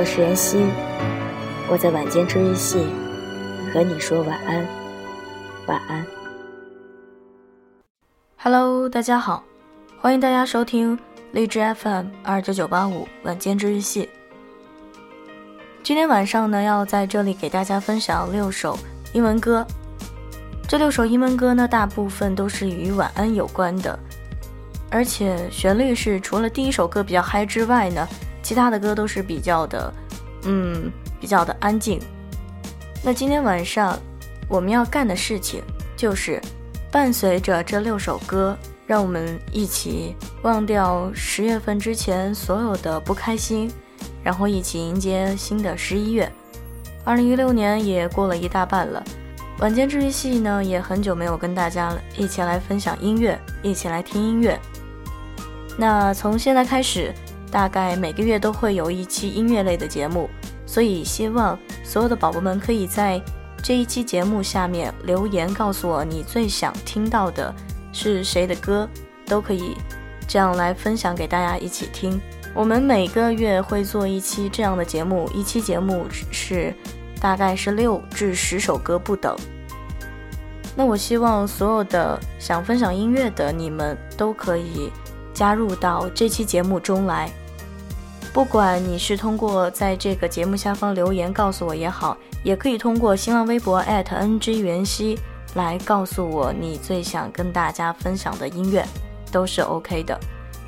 我是妍希，我在晚间治愈系和你说晚安，晚安。Hello，大家好，欢迎大家收听荔枝 FM 二九九八五晚间治愈系。今天晚上呢，要在这里给大家分享六首英文歌。这六首英文歌呢，大部分都是与晚安有关的，而且旋律是除了第一首歌比较嗨之外呢，其他的歌都是比较的，嗯，比较的安静。那今天晚上我们要干的事情就是。伴随着这六首歌，让我们一起忘掉十月份之前所有的不开心，然后一起迎接新的十一月。二零一六年也过了一大半了，晚间治愈系呢也很久没有跟大家一起来分享音乐，一起来听音乐。那从现在开始，大概每个月都会有一期音乐类的节目，所以希望所有的宝宝们可以在。这一期节目下面留言告诉我你最想听到的是谁的歌，都可以这样来分享给大家一起听。我们每个月会做一期这样的节目，一期节目是大概是六至十首歌不等。那我希望所有的想分享音乐的你们都可以加入到这期节目中来。不管你是通过在这个节目下方留言告诉我也好，也可以通过新浪微博 @ng 袁熙来告诉我你最想跟大家分享的音乐，都是 OK 的。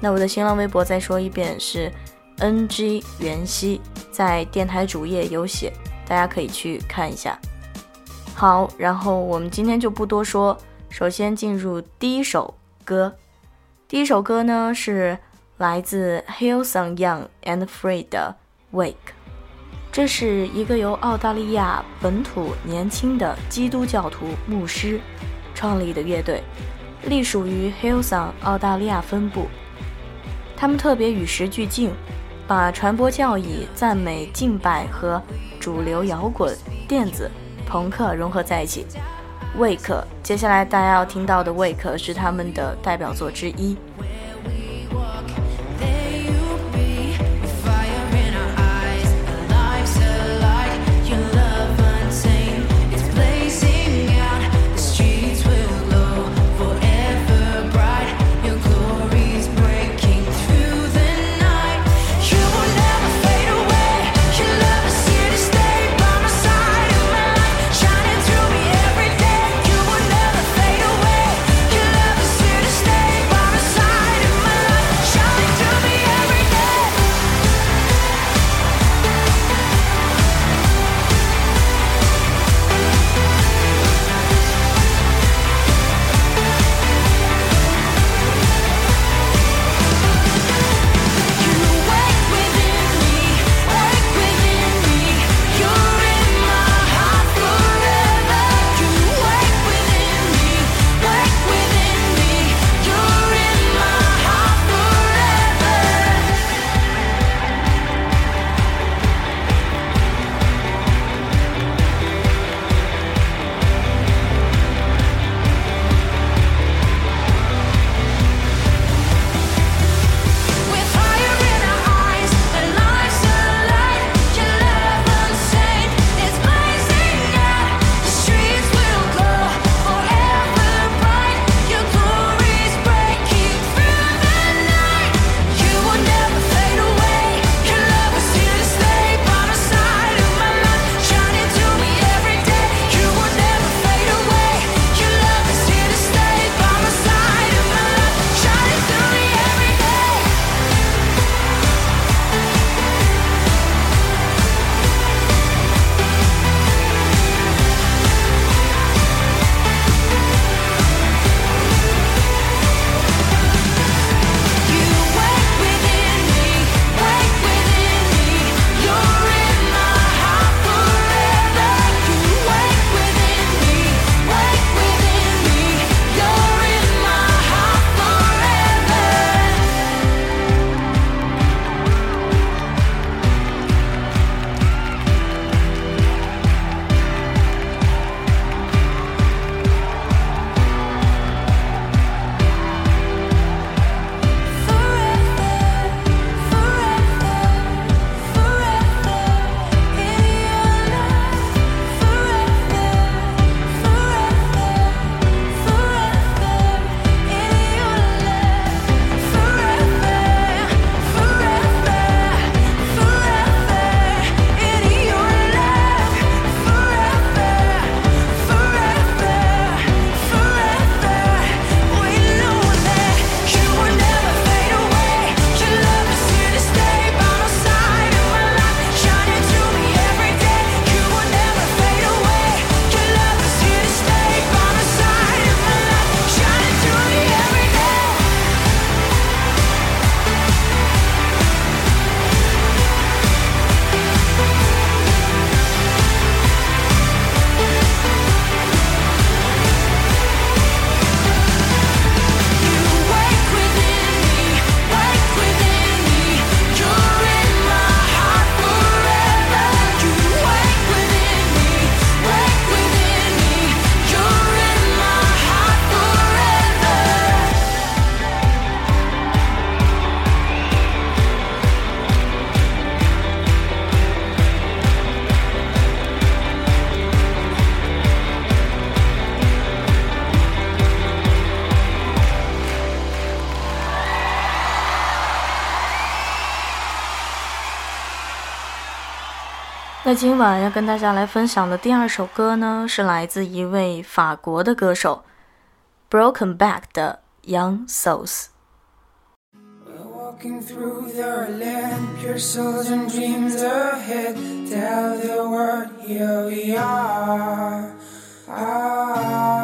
那我的新浪微博再说一遍是 ng 袁熙，在电台主页有写，大家可以去看一下。好，然后我们今天就不多说，首先进入第一首歌。第一首歌呢是。来自 Hillsong Young and Free 的 Wake，这是一个由澳大利亚本土年轻的基督教徒牧师创立的乐队，隶属于 Hillsong 澳大利亚分部。他们特别与时俱进，把传播教义、赞美、敬拜和主流摇滚、电子、朋克融合在一起。Wake，接下来大家要听到的 Wake 是他们的代表作之一。今晚要跟大家来分享的第二首歌呢是来自一位法国的歌手 brokenback 的 young souls walking through the lamb your songs and dreams ahead tell the world here we are ah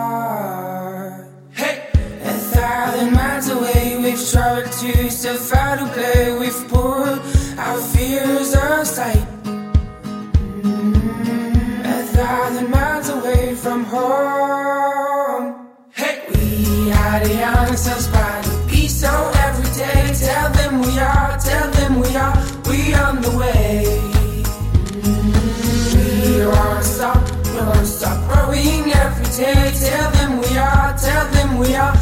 from home. Hey, we are the answers by the peace on every day. Tell them we are, tell them we are, we on the way. We are stop, we are stop growing every day. Tell them we are, tell them we are.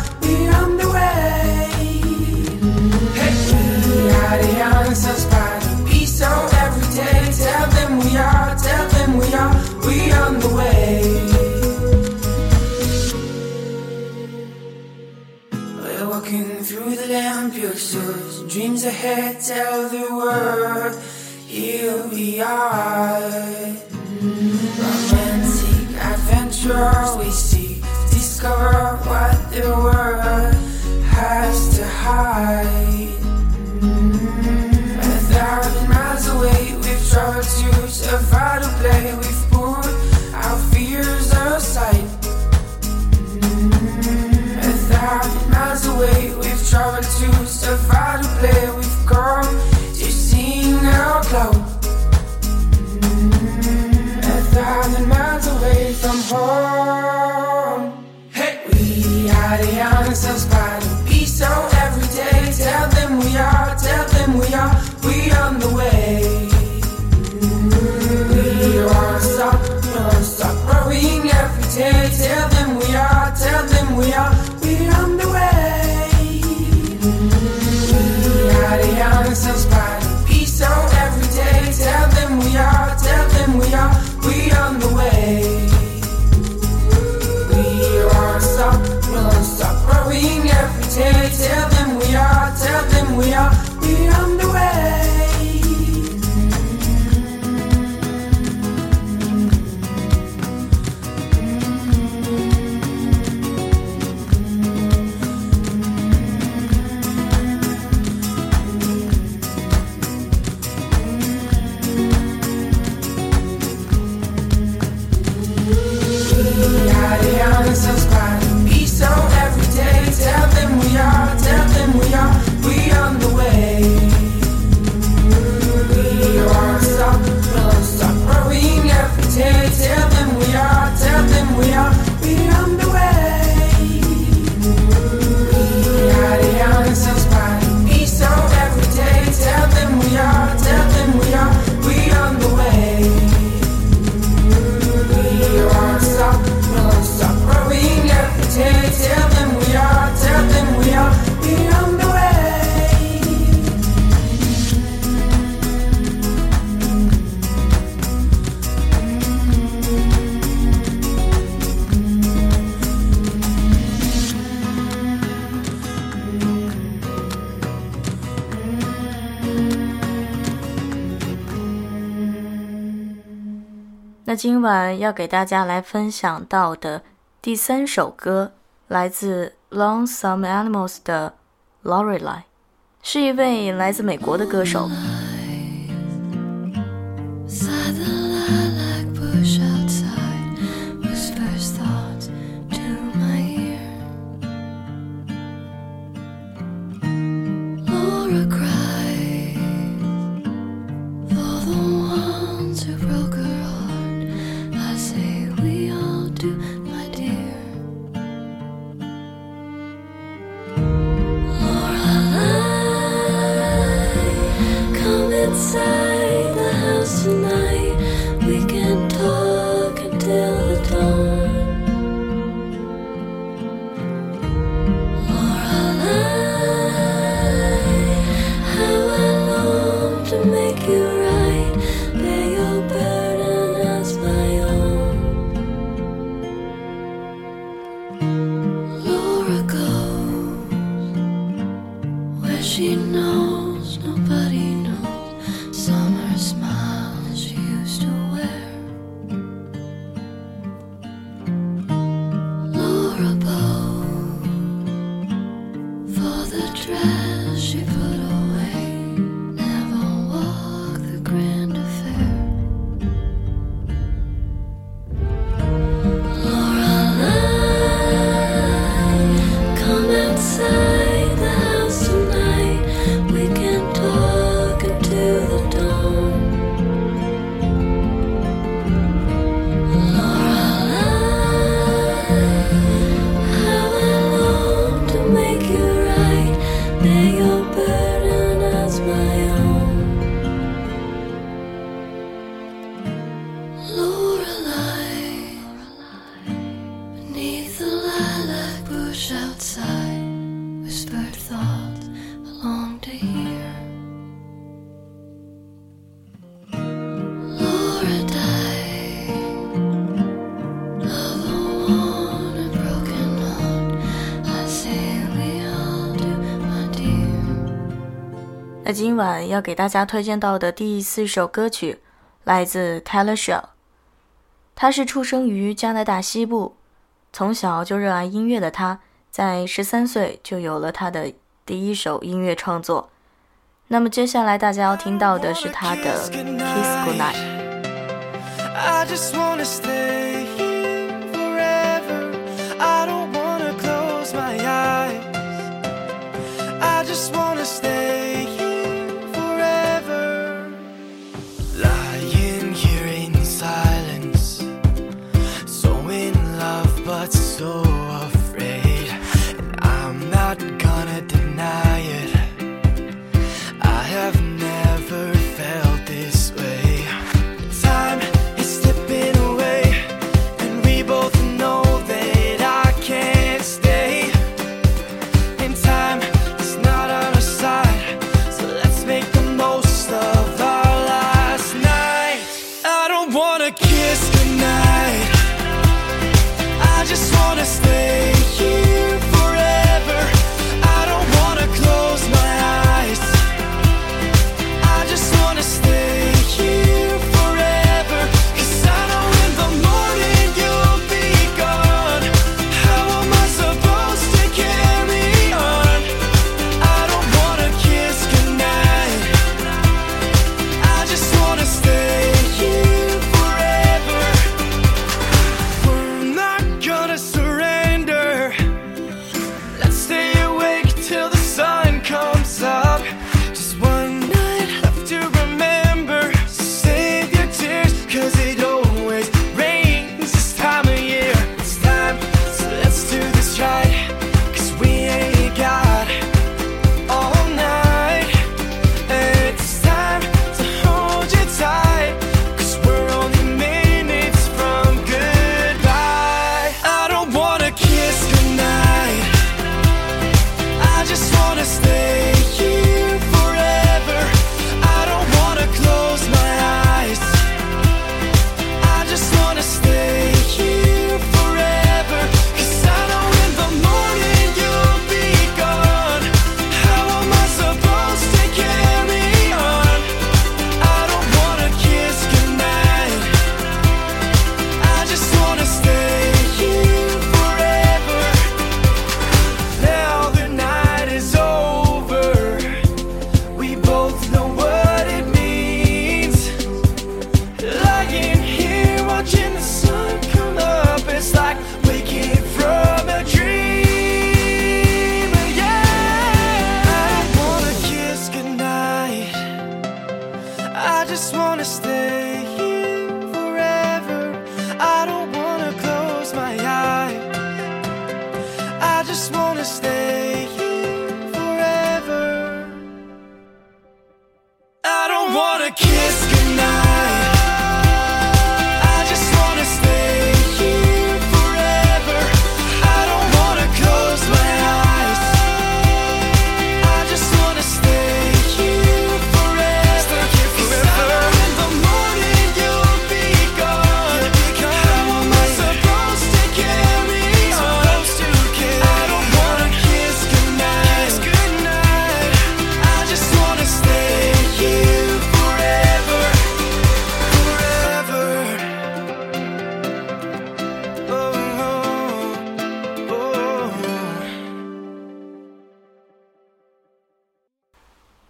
from home. Hey, we are the ourselves. 今晚要给大家来分享到的第三首歌，来自 Lonesome Animals 的 Lorelei，是一位来自美国的歌手。Outside, the thoughts I long to hear. 那今晚要给大家推荐到的第四首歌曲来自 Taylor Shaw。他是出生于加拿大西部，从小就热爱音乐的他，在十三岁就有了他的第一首音乐创作。那么接下来大家要听到的是他的《Kiss Goodnight》。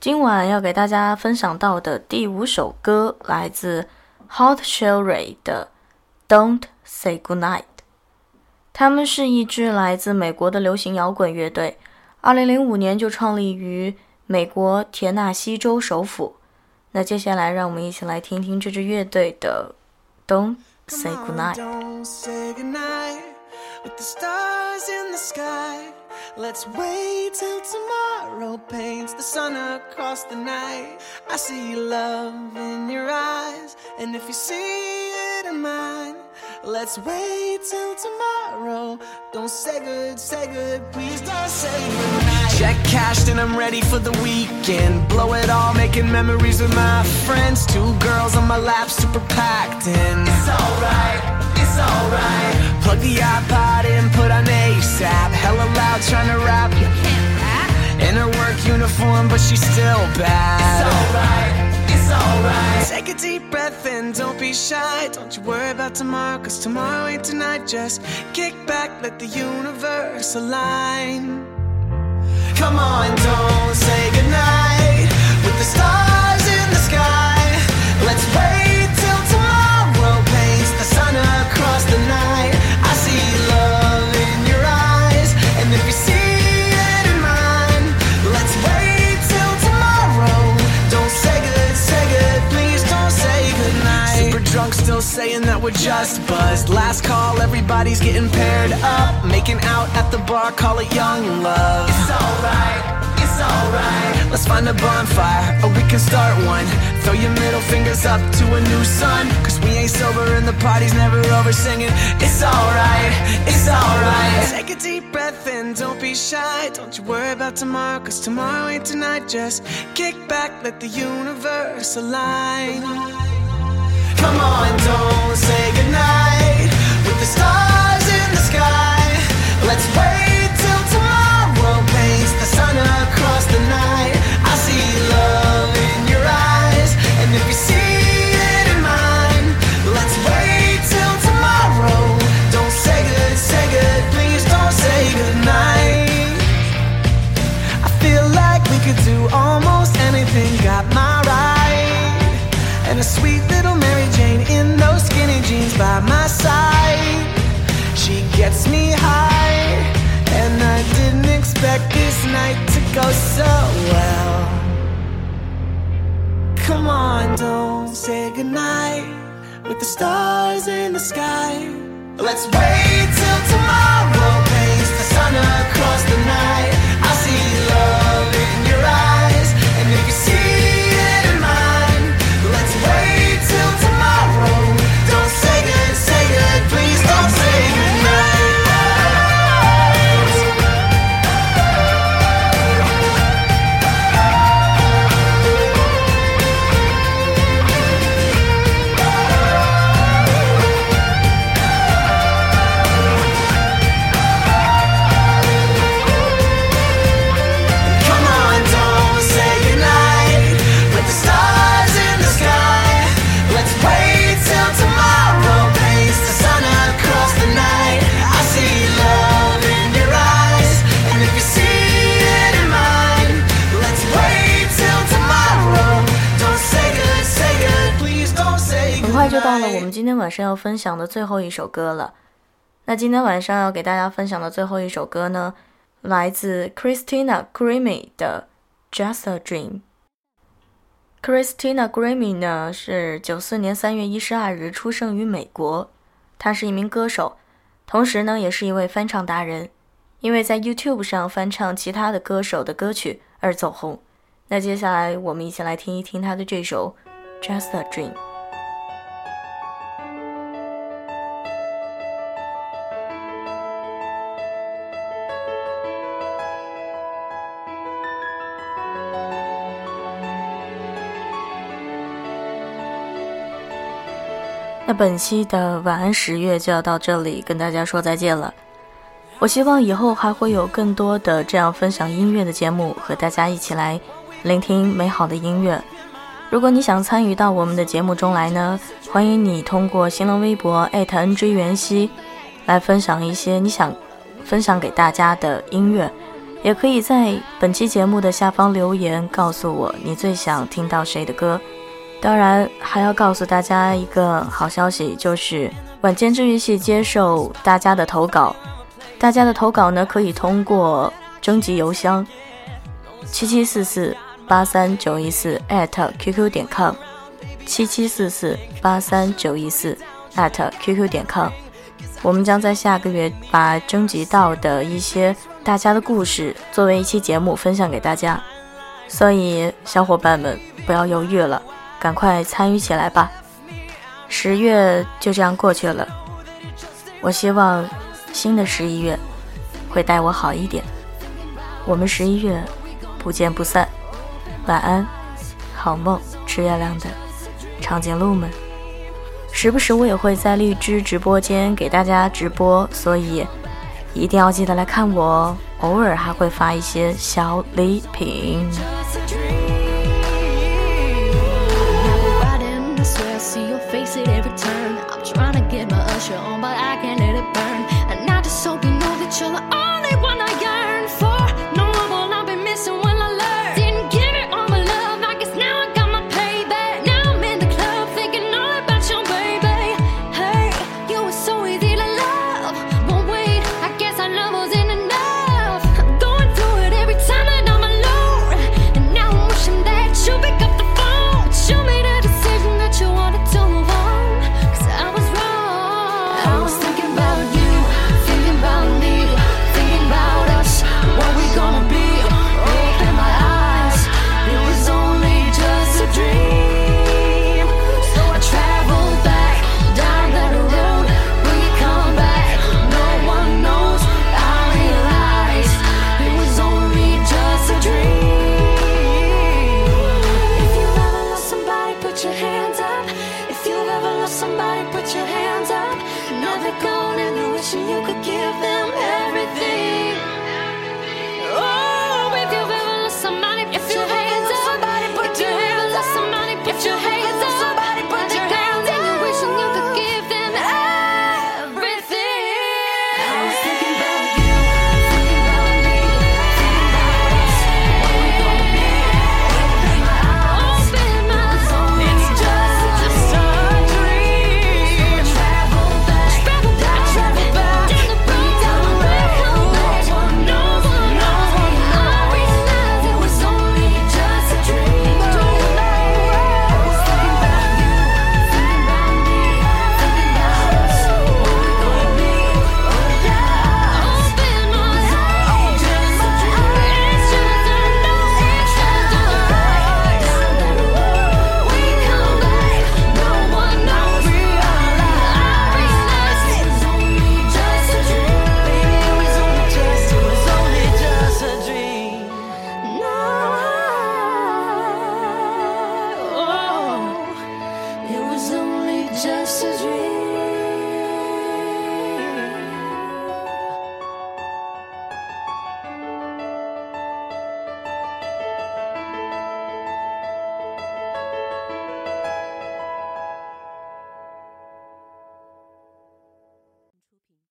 今晚要给大家分享到的第五首歌来自 Hot Cherry 的《Don't Say Goodnight》。他们是一支来自美国的流行摇滚乐队，二零零五年就创立于美国田纳西州首府。那接下来，让我们一起来听听这支乐队的《Don't Say Goodnight》。Don't say goodnight with the stars in the sky. Let's wait till tomorrow paints the sun across the night. I see love in your eyes, and if you see it in mine, let's wait till tomorrow. Don't say good, say good, please don't say goodnight. Check cashed and I'm ready for the weekend. Blow it all, making memories with my friends. Two girls on my lap, super packed in. It's alright, it's alright. Plug the iPod in, put on ASAP. Hella loud, trying to rap. You can't rap. In her work uniform, but she's still bad. It's alright, it's alright. Take a deep breath and don't be shy. Don't you worry about tomorrow, cause tomorrow ain't tonight. Just kick back, let the universe align. Come on, don't say goodnight with the stars just buzzed. Last call, everybody's getting paired up, making out at the bar, call it young love. It's alright. It's alright. Let's find a bonfire, or we can start one. Throw your middle fingers up to a new sun. Cause we ain't sober and the party's never over singing. It's alright, it's alright. Take a deep breath and don't be shy. Don't you worry about tomorrow, cause tomorrow ain't tonight. Just kick back, let the universe align. Come on, don't say goodnight. With the stars 就到了我们今天晚上要分享的最后一首歌了。那今天晚上要给大家分享的最后一首歌呢，来自 Christina Grimmie 的《Just a Dream》。Christina Grimmie 呢是九四年三月一十二日出生于美国，她是一名歌手，同时呢也是一位翻唱达人，因为在 YouTube 上翻唱其他的歌手的歌曲而走红。那接下来我们一起来听一听她的这首《Just a Dream》。那本期的晚安十月就要到这里跟大家说再见了。我希望以后还会有更多的这样分享音乐的节目，和大家一起来聆听美好的音乐。如果你想参与到我们的节目中来呢，欢迎你通过新浪微博 @NG 袁熙来分享一些你想分享给大家的音乐，也可以在本期节目的下方留言，告诉我你最想听到谁的歌。当然，还要告诉大家一个好消息，就是晚间治愈系接受大家的投稿。大家的投稿呢，可以通过征集邮箱七七四四八三九一四 @QQ 点 com，七七四四八三九一四 @QQ 点 com。我们将在下个月把征集到的一些大家的故事作为一期节目分享给大家，所以小伙伴们不要犹豫了，赶快参与起来吧！十月就这样过去了，我希望新的十一月会待我好一点。我们十一月不见不散，晚安，好梦，吃月亮的长颈鹿们。时不时我也会在荔枝直播间给大家直播，所以一定要记得来看我哦。偶尔还会发一些小礼品。